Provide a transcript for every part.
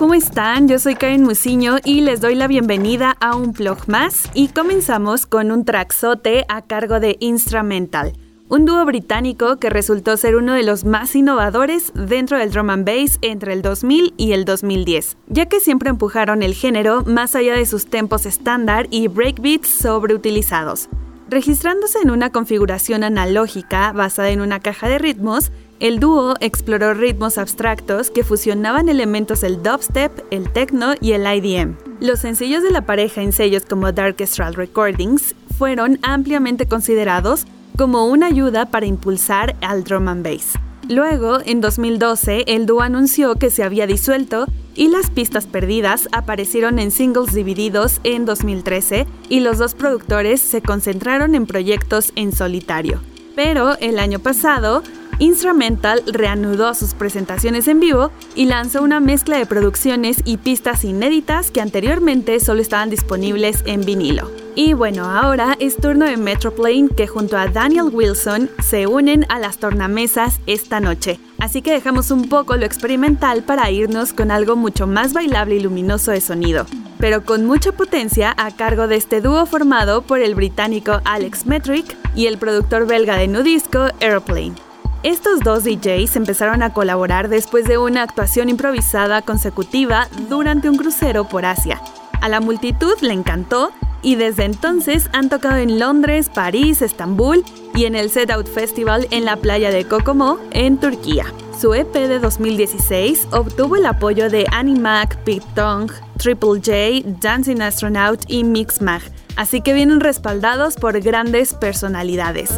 ¿Cómo están? Yo soy Karen Musiño y les doy la bienvenida a un blog más y comenzamos con un traxote a cargo de Instrumental. un dúo británico que resultó ser uno de los más innovadores dentro del drum and bass entre el 2000 y el 2010, ya que siempre empujaron el género más allá de sus tempos estándar y breakbeats sobreutilizados. Registrándose en una configuración analógica basada en una caja de ritmos, el dúo exploró ritmos abstractos que fusionaban elementos del dubstep, el techno y el IDM. Los sencillos de la pareja en sellos como Darkestral Recordings fueron ampliamente considerados como una ayuda para impulsar al drum and bass. Luego, en 2012, el dúo anunció que se había disuelto y las pistas perdidas aparecieron en singles divididos en 2013 y los dos productores se concentraron en proyectos en solitario. Pero el año pasado, Instrumental reanudó sus presentaciones en vivo y lanzó una mezcla de producciones y pistas inéditas que anteriormente solo estaban disponibles en vinilo. Y bueno, ahora es turno de Metroplane que junto a Daniel Wilson se unen a las tornamesas esta noche. Así que dejamos un poco lo experimental para irnos con algo mucho más bailable y luminoso de sonido, pero con mucha potencia a cargo de este dúo formado por el británico Alex Metric y el productor belga de Nudisco Airplane. Estos dos DJs empezaron a colaborar después de una actuación improvisada consecutiva durante un crucero por Asia. A la multitud le encantó y desde entonces han tocado en Londres, París, Estambul y en el Set Out Festival en la playa de Kokomo, en Turquía. Su EP de 2016 obtuvo el apoyo de Animac, Big Tongue, Triple J, Dancing Astronaut y Mixmag, así que vienen respaldados por grandes personalidades.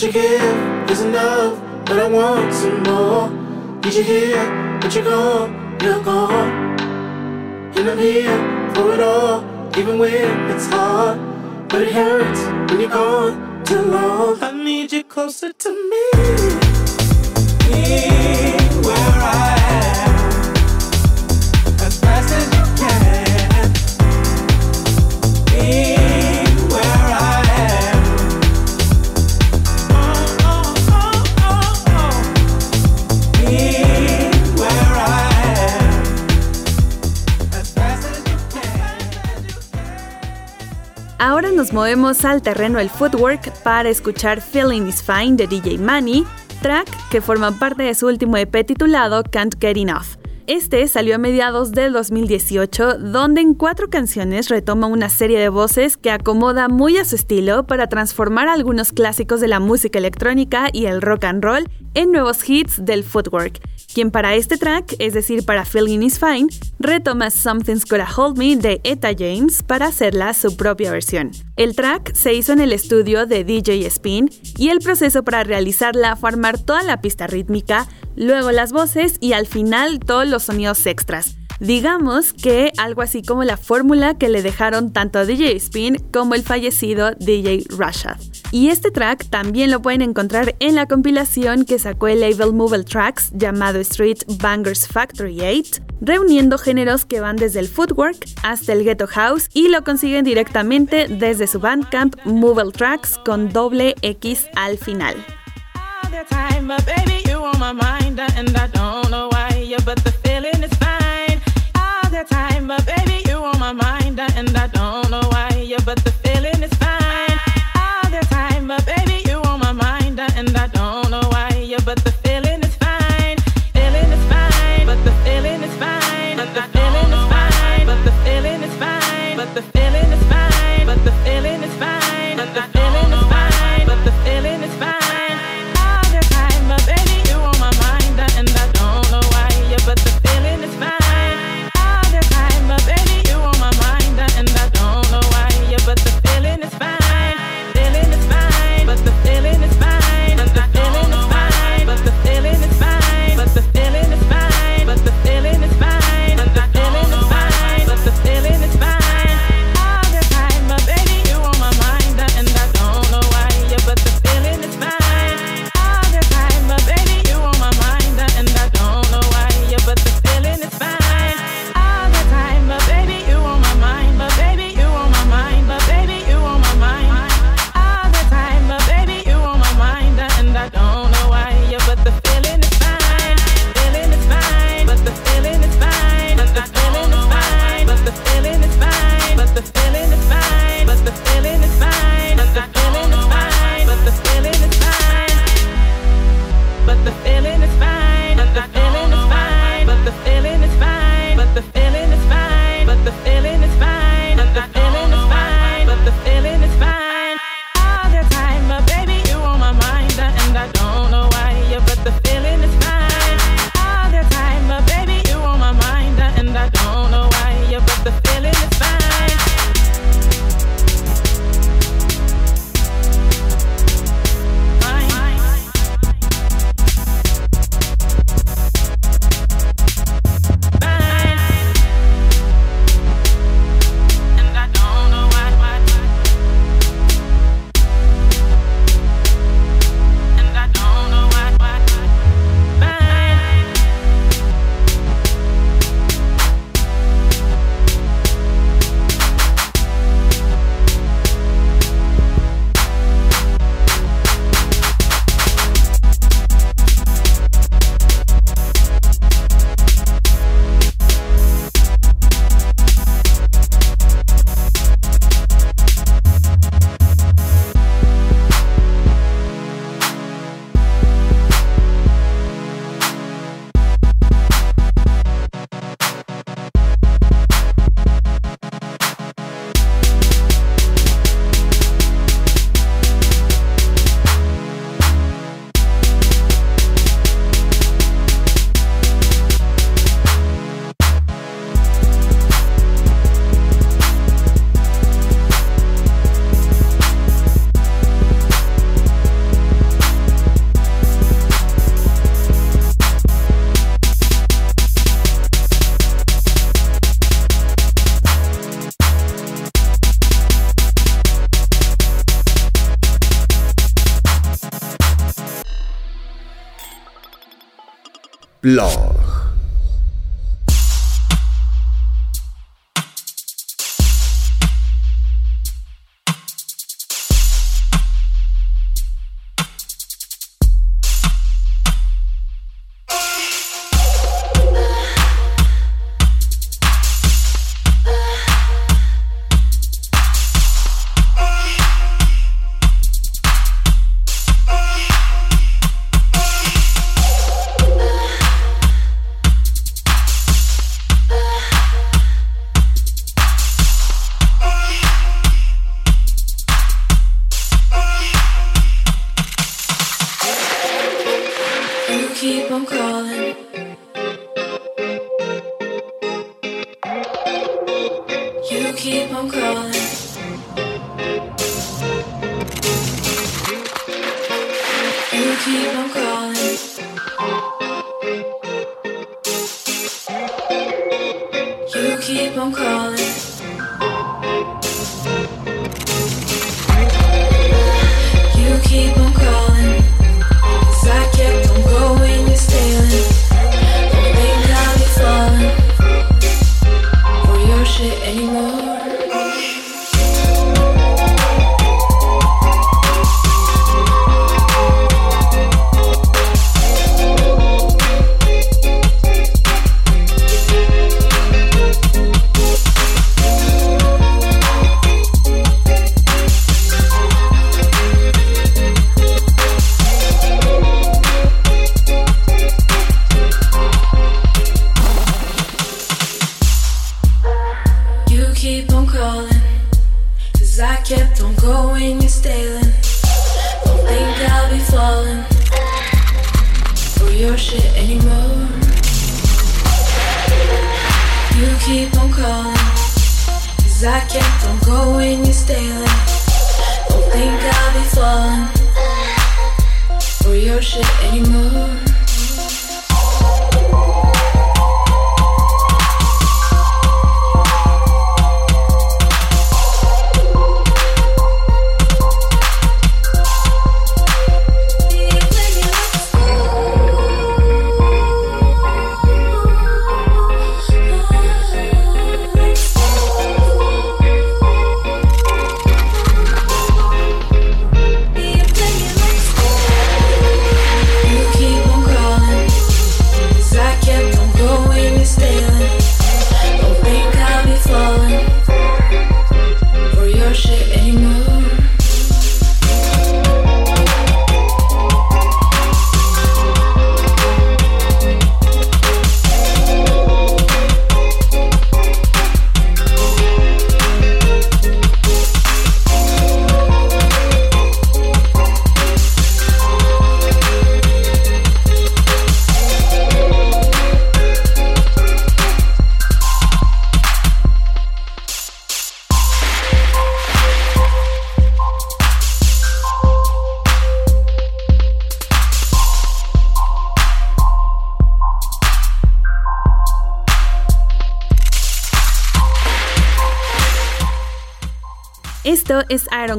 What you give is enough, but I want some more. Need you here, but you're gone, you're gone. And I'm here for it all, even when it's hard. But it hurts when you're gone too long. I need you closer to me. Be where I Ahora nos movemos al terreno del footwork para escuchar Feeling is Fine de DJ Manny, track que forma parte de su último EP titulado Can't Get Enough. Este salió a mediados del 2018, donde en cuatro canciones retoma una serie de voces que acomoda muy a su estilo para transformar algunos clásicos de la música electrónica y el rock and roll en nuevos hits del footwork, quien para este track, es decir, para Feeling is Fine, retoma Something's Gotta Hold Me de Etta James para hacerla su propia versión. El track se hizo en el estudio de DJ Spin y el proceso para realizarla fue armar toda la pista rítmica, luego las voces y al final todos los sonidos extras. Digamos que algo así como la fórmula que le dejaron tanto DJ Spin como el fallecido DJ Rashad. Y este track también lo pueden encontrar en la compilación que sacó el label Mobile Tracks llamado Street Bangers Factory 8, reuniendo géneros que van desde el footwork hasta el ghetto house y lo consiguen directamente desde su bandcamp Mobile Tracks con doble X al final. that time, but baby, you on my mind, and I don't know why, yeah, but the feeling is fine. All the time, but baby, you on my mind, and I don't Blog. Keep on calling. You keep on calling.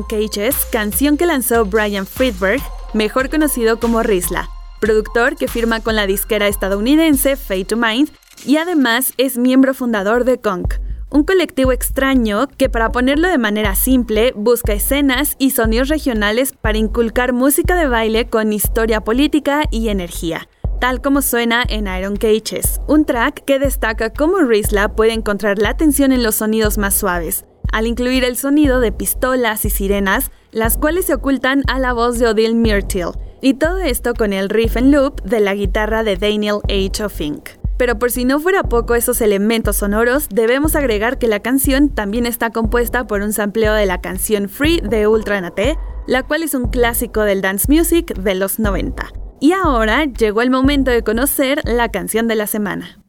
Cages, canción que lanzó Brian Friedberg, mejor conocido como Rizla, productor que firma con la disquera estadounidense Fate to Mind y además es miembro fundador de Conk, un colectivo extraño que para ponerlo de manera simple busca escenas y sonidos regionales para inculcar música de baile con historia política y energía tal como suena en Iron Cages, un track que destaca cómo Rizla puede encontrar la atención en los sonidos más suaves, al incluir el sonido de pistolas y sirenas, las cuales se ocultan a la voz de Odile Myrtle, y todo esto con el riff en loop de la guitarra de Daniel H. Fink. Pero por si no fuera poco esos elementos sonoros, debemos agregar que la canción también está compuesta por un sampleo de la canción Free de Ultra Nate, la cual es un clásico del dance music de los 90. Y ahora llegó el momento de conocer la canción de la semana.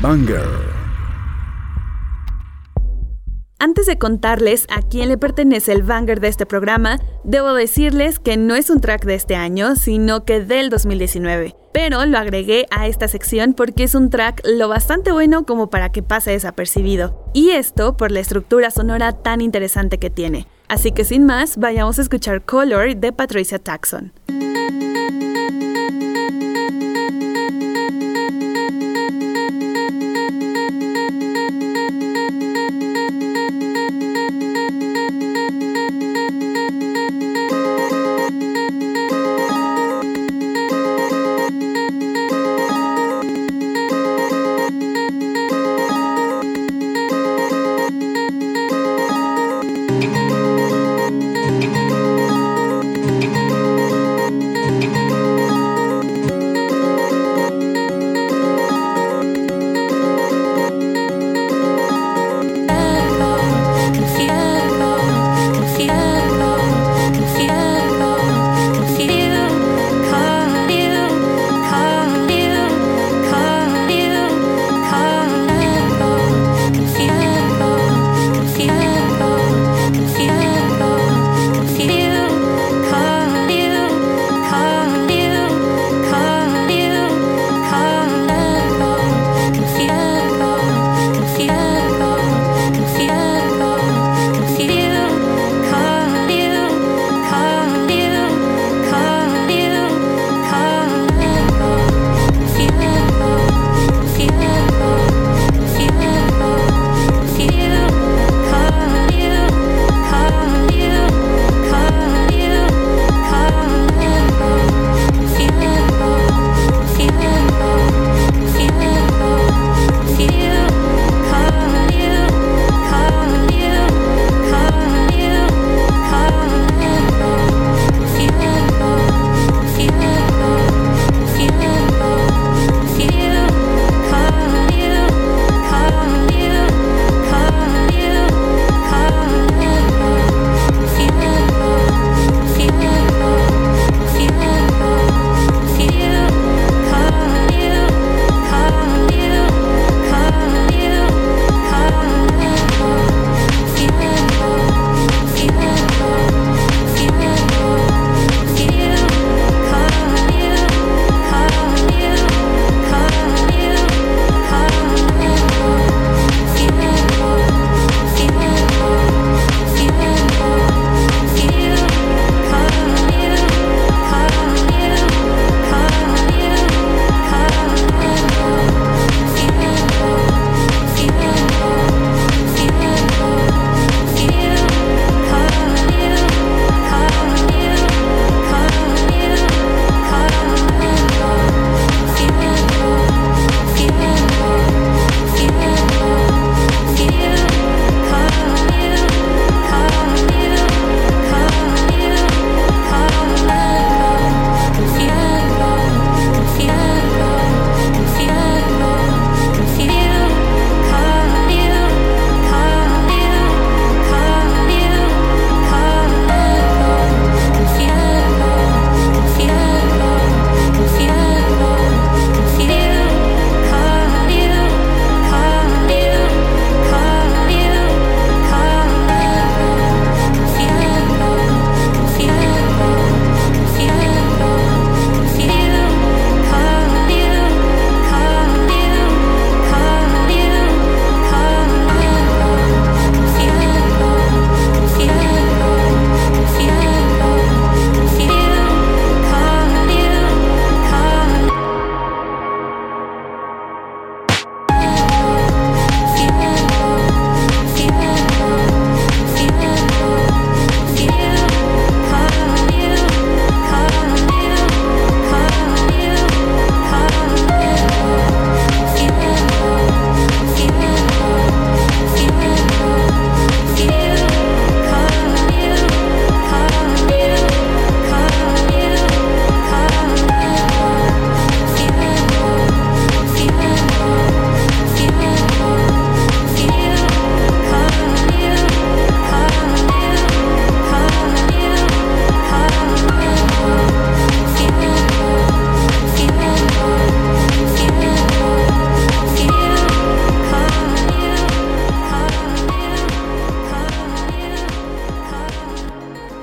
Banger. Antes de contarles a quién le pertenece el banger de este programa, debo decirles que no es un track de este año, sino que del 2019. Pero lo agregué a esta sección porque es un track lo bastante bueno como para que pase desapercibido. Y esto por la estructura sonora tan interesante que tiene. Así que sin más, vayamos a escuchar Color de Patricia Taxon.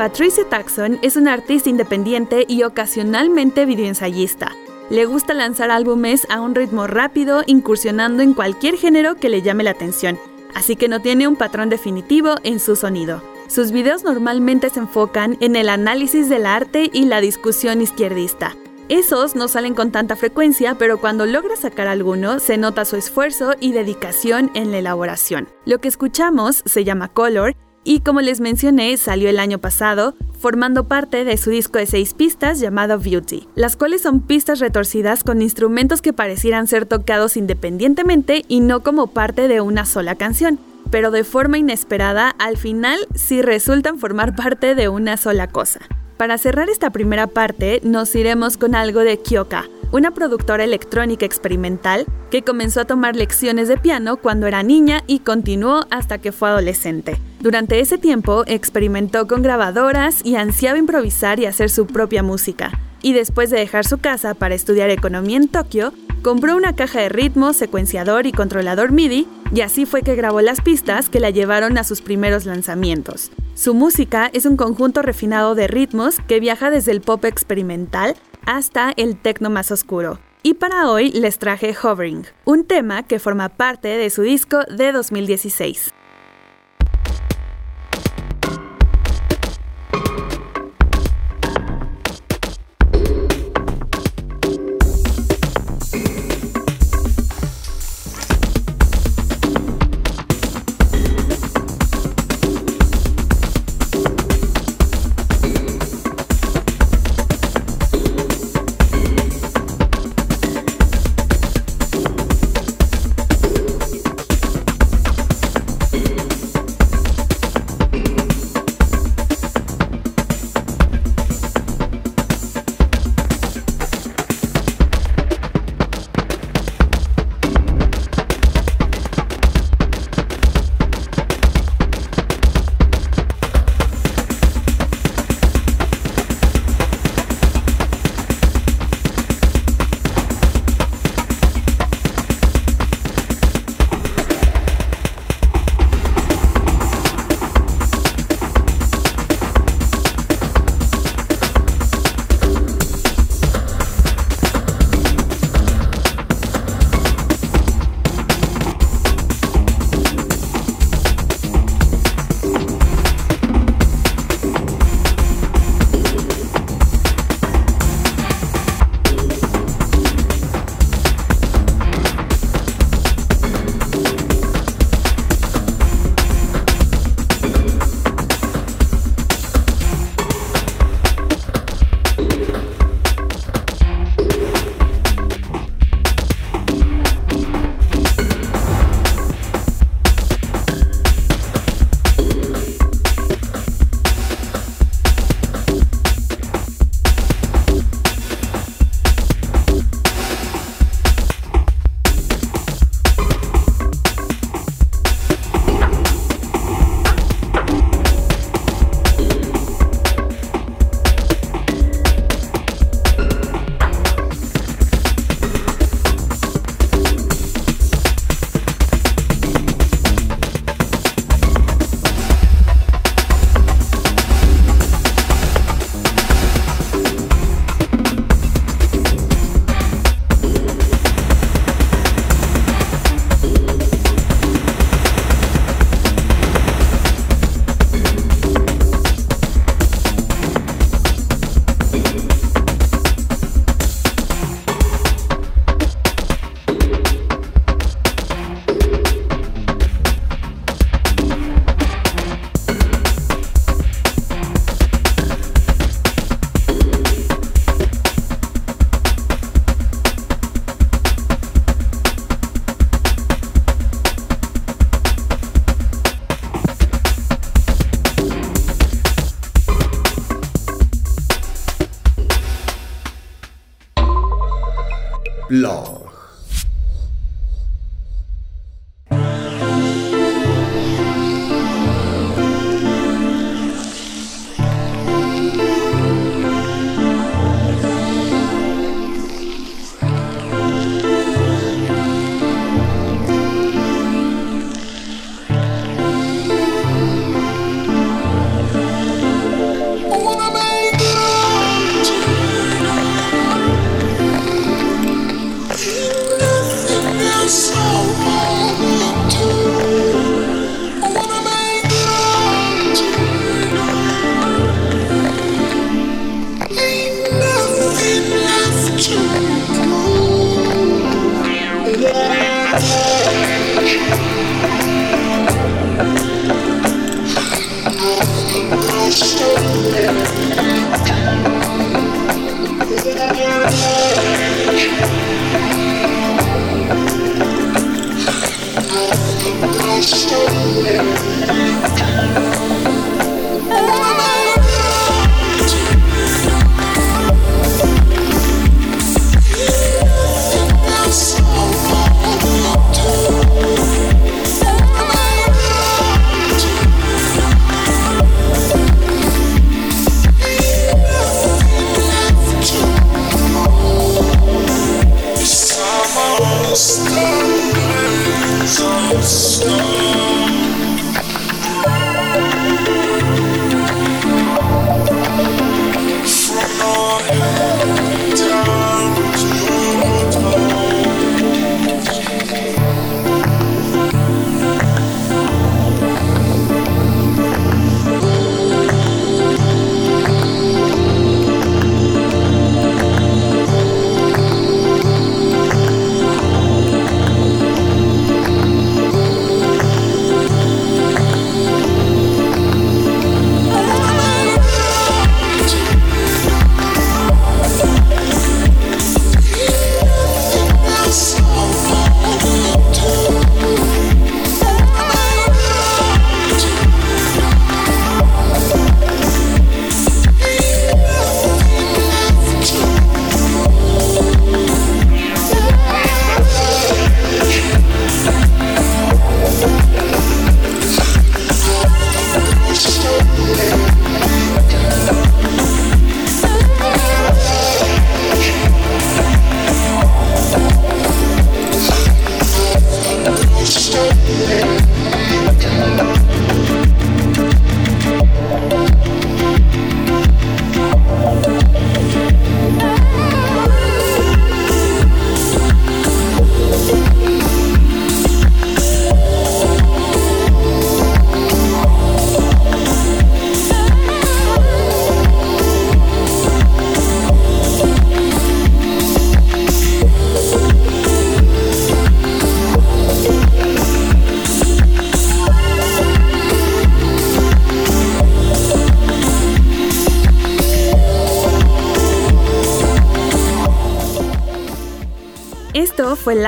Patricia Taxon es una artista independiente y ocasionalmente videoensayista. Le gusta lanzar álbumes a un ritmo rápido, incursionando en cualquier género que le llame la atención, así que no tiene un patrón definitivo en su sonido. Sus videos normalmente se enfocan en el análisis del arte y la discusión izquierdista. Esos no salen con tanta frecuencia, pero cuando logra sacar alguno, se nota su esfuerzo y dedicación en la elaboración. Lo que escuchamos se llama Color y como les mencioné, salió el año pasado, formando parte de su disco de seis pistas llamado Beauty, las cuales son pistas retorcidas con instrumentos que parecieran ser tocados independientemente y no como parte de una sola canción, pero de forma inesperada al final sí resultan formar parte de una sola cosa. Para cerrar esta primera parte, nos iremos con algo de Kyoka, una productora electrónica experimental que comenzó a tomar lecciones de piano cuando era niña y continuó hasta que fue adolescente. Durante ese tiempo experimentó con grabadoras y ansiaba improvisar y hacer su propia música. Y después de dejar su casa para estudiar economía en Tokio, compró una caja de ritmo, secuenciador y controlador MIDI, y así fue que grabó las pistas que la llevaron a sus primeros lanzamientos. Su música es un conjunto refinado de ritmos que viaja desde el pop experimental hasta el techno más oscuro. Y para hoy les traje Hovering, un tema que forma parte de su disco de 2016.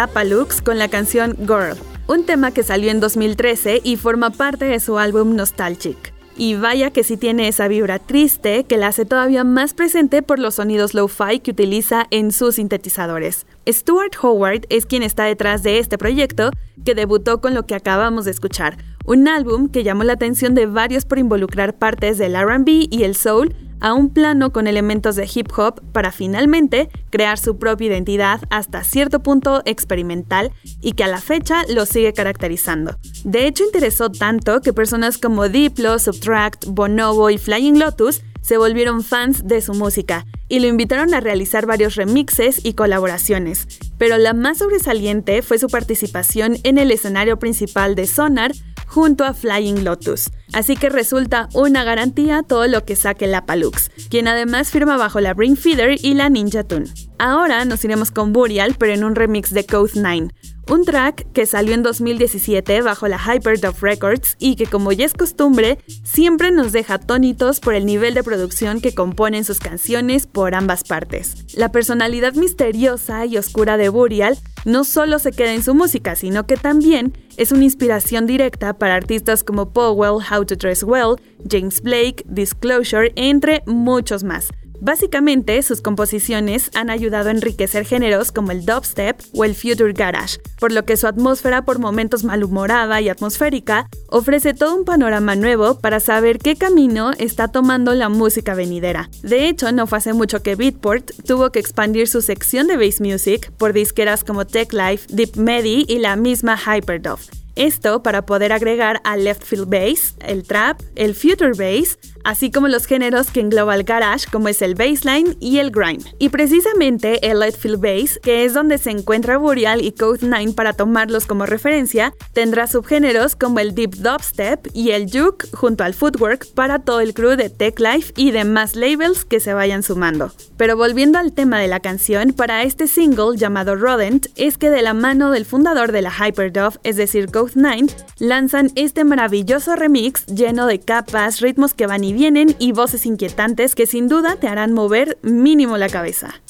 Fue Lapalux con la canción Girl, un tema que salió en 2013 y forma parte de su álbum Nostalgic. Y vaya que sí tiene esa vibra triste que la hace todavía más presente por los sonidos lo-fi que utiliza en sus sintetizadores. Stuart Howard es quien está detrás de este proyecto, que debutó con lo que acabamos de escuchar, un álbum que llamó la atención de varios por involucrar partes del RB y el soul a un plano con elementos de hip hop para finalmente crear su propia identidad hasta cierto punto experimental y que a la fecha lo sigue caracterizando. De hecho, interesó tanto que personas como Diplo, Subtract, Bonobo y Flying Lotus se volvieron fans de su música y lo invitaron a realizar varios remixes y colaboraciones, pero la más sobresaliente fue su participación en el escenario principal de Sonar junto a Flying Lotus. Así que resulta una garantía todo lo que saque la Palux, quien además firma bajo la Ring Feeder y la Ninja Tune. Ahora nos iremos con Burial, pero en un remix de Code 9, un track que salió en 2017 bajo la Hyperdub Records y que como ya es costumbre, siempre nos deja atónitos por el nivel de producción que componen sus canciones por ambas partes. La personalidad misteriosa y oscura de Burial no solo se queda en su música, sino que también es una inspiración directa para artistas como Powell, How to Dress Well, James Blake, Disclosure, entre muchos más. Básicamente, sus composiciones han ayudado a enriquecer géneros como el dubstep o el future garage, por lo que su atmósfera por momentos malhumorada y atmosférica ofrece todo un panorama nuevo para saber qué camino está tomando la música venidera. De hecho, no fue hace mucho que Beatport tuvo que expandir su sección de bass music por disqueras como Tech Life, Deep Medi y la misma Hyperdove. Esto para poder agregar al left field bass, el trap, el future bass, así como los géneros que engloba el garage como es el bassline y el grime. Y precisamente el left field bass, que es donde se encuentra Burial y Code 9 para tomarlos como referencia, tendrá subgéneros como el deep dubstep y el juke junto al footwork para todo el crew de Tech Life y demás labels que se vayan sumando. Pero volviendo al tema de la canción, para este single llamado Rodent, es que de la mano del fundador de la Hyperdove, es decir, Code 9 lanzan este maravilloso remix lleno de capas, ritmos que van y vienen y voces inquietantes que sin duda te harán mover mínimo la cabeza.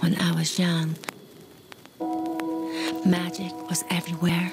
when I was young. Magic was everywhere.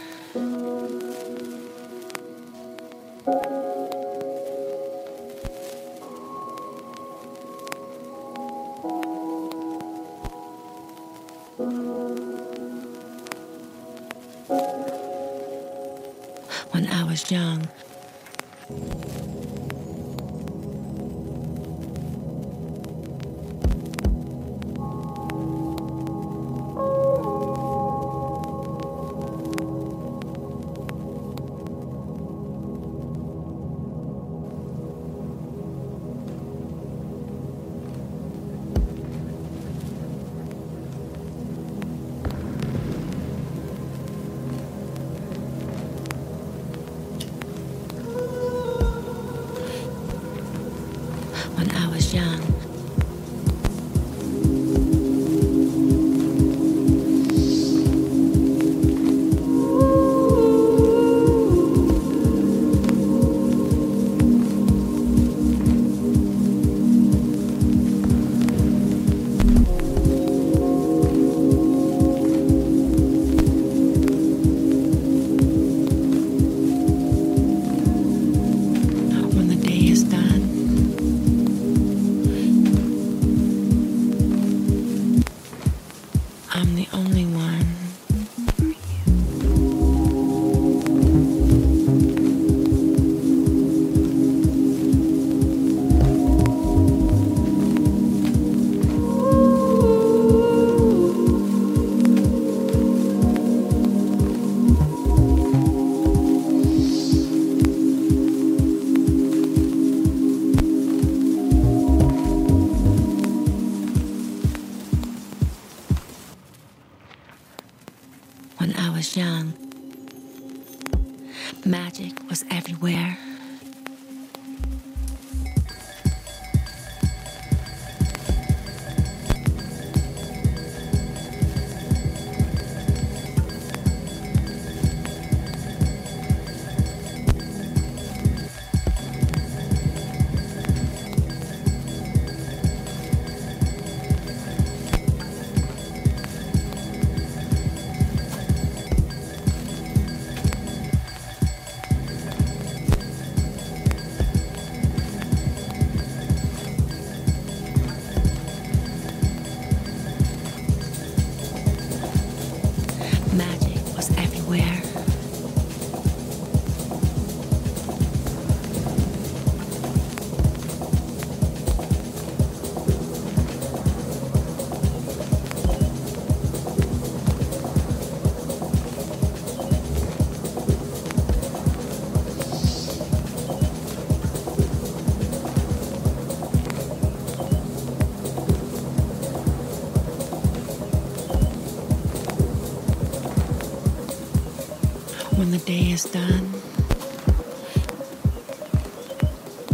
day is done,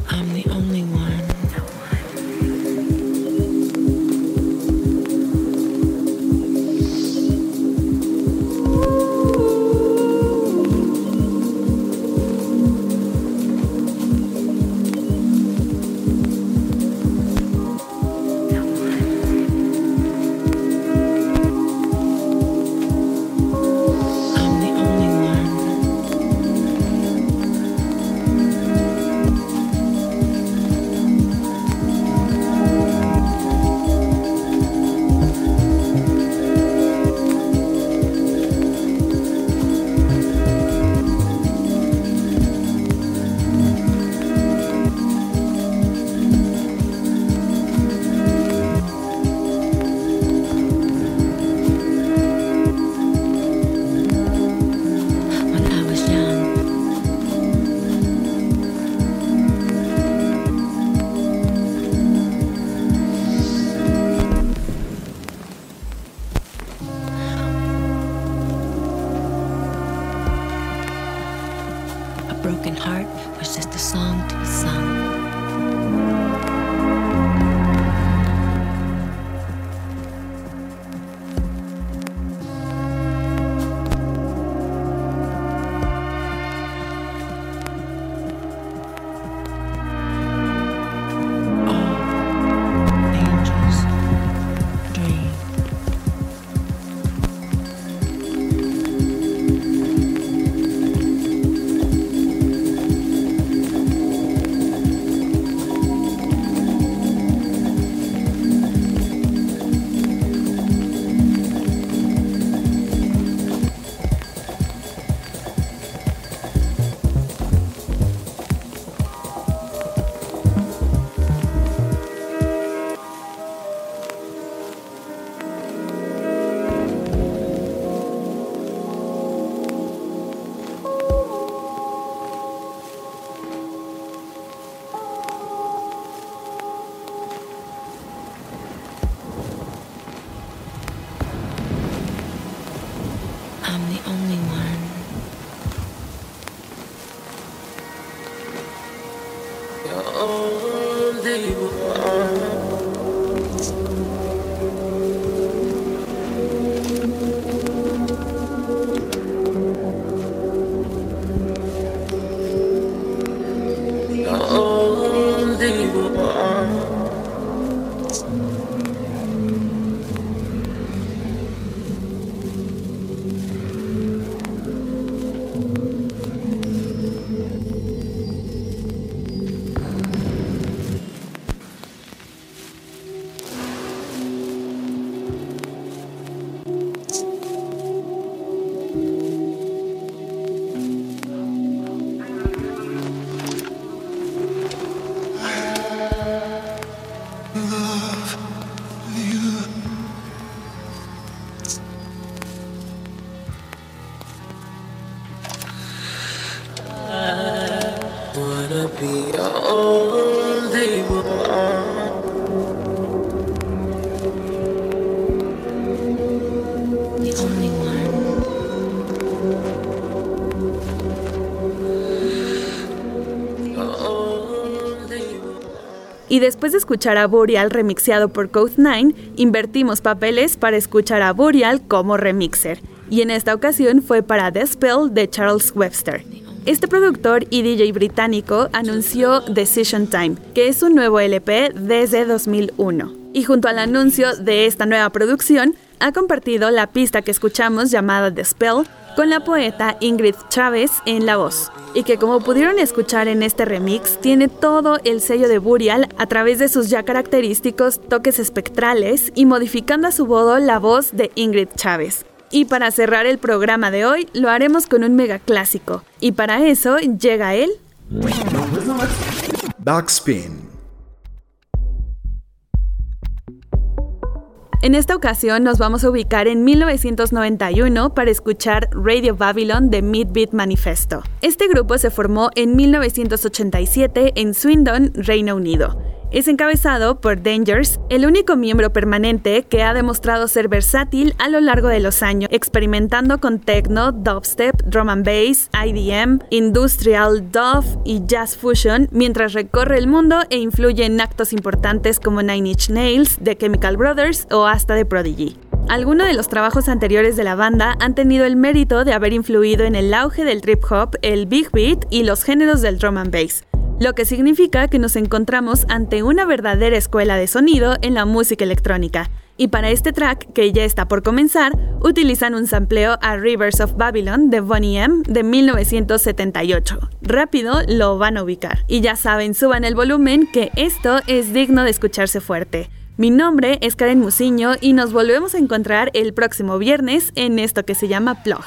I'm the only one. Y después de escuchar a Burial remixeado por Code 9, invertimos papeles para escuchar a Burial como remixer. Y en esta ocasión fue para The Spell de Charles Webster. Este productor y DJ británico anunció Decision Time, que es un nuevo LP desde 2001. Y junto al anuncio de esta nueva producción, ha compartido la pista que escuchamos llamada The Spell con la poeta Ingrid Chávez en la voz, y que como pudieron escuchar en este remix, tiene todo el sello de Burial a través de sus ya característicos toques espectrales y modificando a su modo la voz de Ingrid Chávez. Y para cerrar el programa de hoy, lo haremos con un mega clásico, y para eso llega él. Backspin. En esta ocasión nos vamos a ubicar en 1991 para escuchar Radio Babylon de Midbeat Manifesto. Este grupo se formó en 1987 en Swindon, Reino Unido. Es encabezado por Dangers, el único miembro permanente que ha demostrado ser versátil a lo largo de los años, experimentando con techno, dubstep, drum and bass, IDM, industrial, dove y jazz fusion, mientras recorre el mundo e influye en actos importantes como Nine Inch Nails, The Chemical Brothers o hasta The Prodigy. Algunos de los trabajos anteriores de la banda han tenido el mérito de haber influido en el auge del trip hop, el big beat y los géneros del drum and bass lo que significa que nos encontramos ante una verdadera escuela de sonido en la música electrónica. Y para este track, que ya está por comenzar, utilizan un sampleo a Rivers of Babylon de Bonnie M de 1978. Rápido lo van a ubicar. Y ya saben, suban el volumen que esto es digno de escucharse fuerte. Mi nombre es Karen Musiño y nos volvemos a encontrar el próximo viernes en esto que se llama Plug.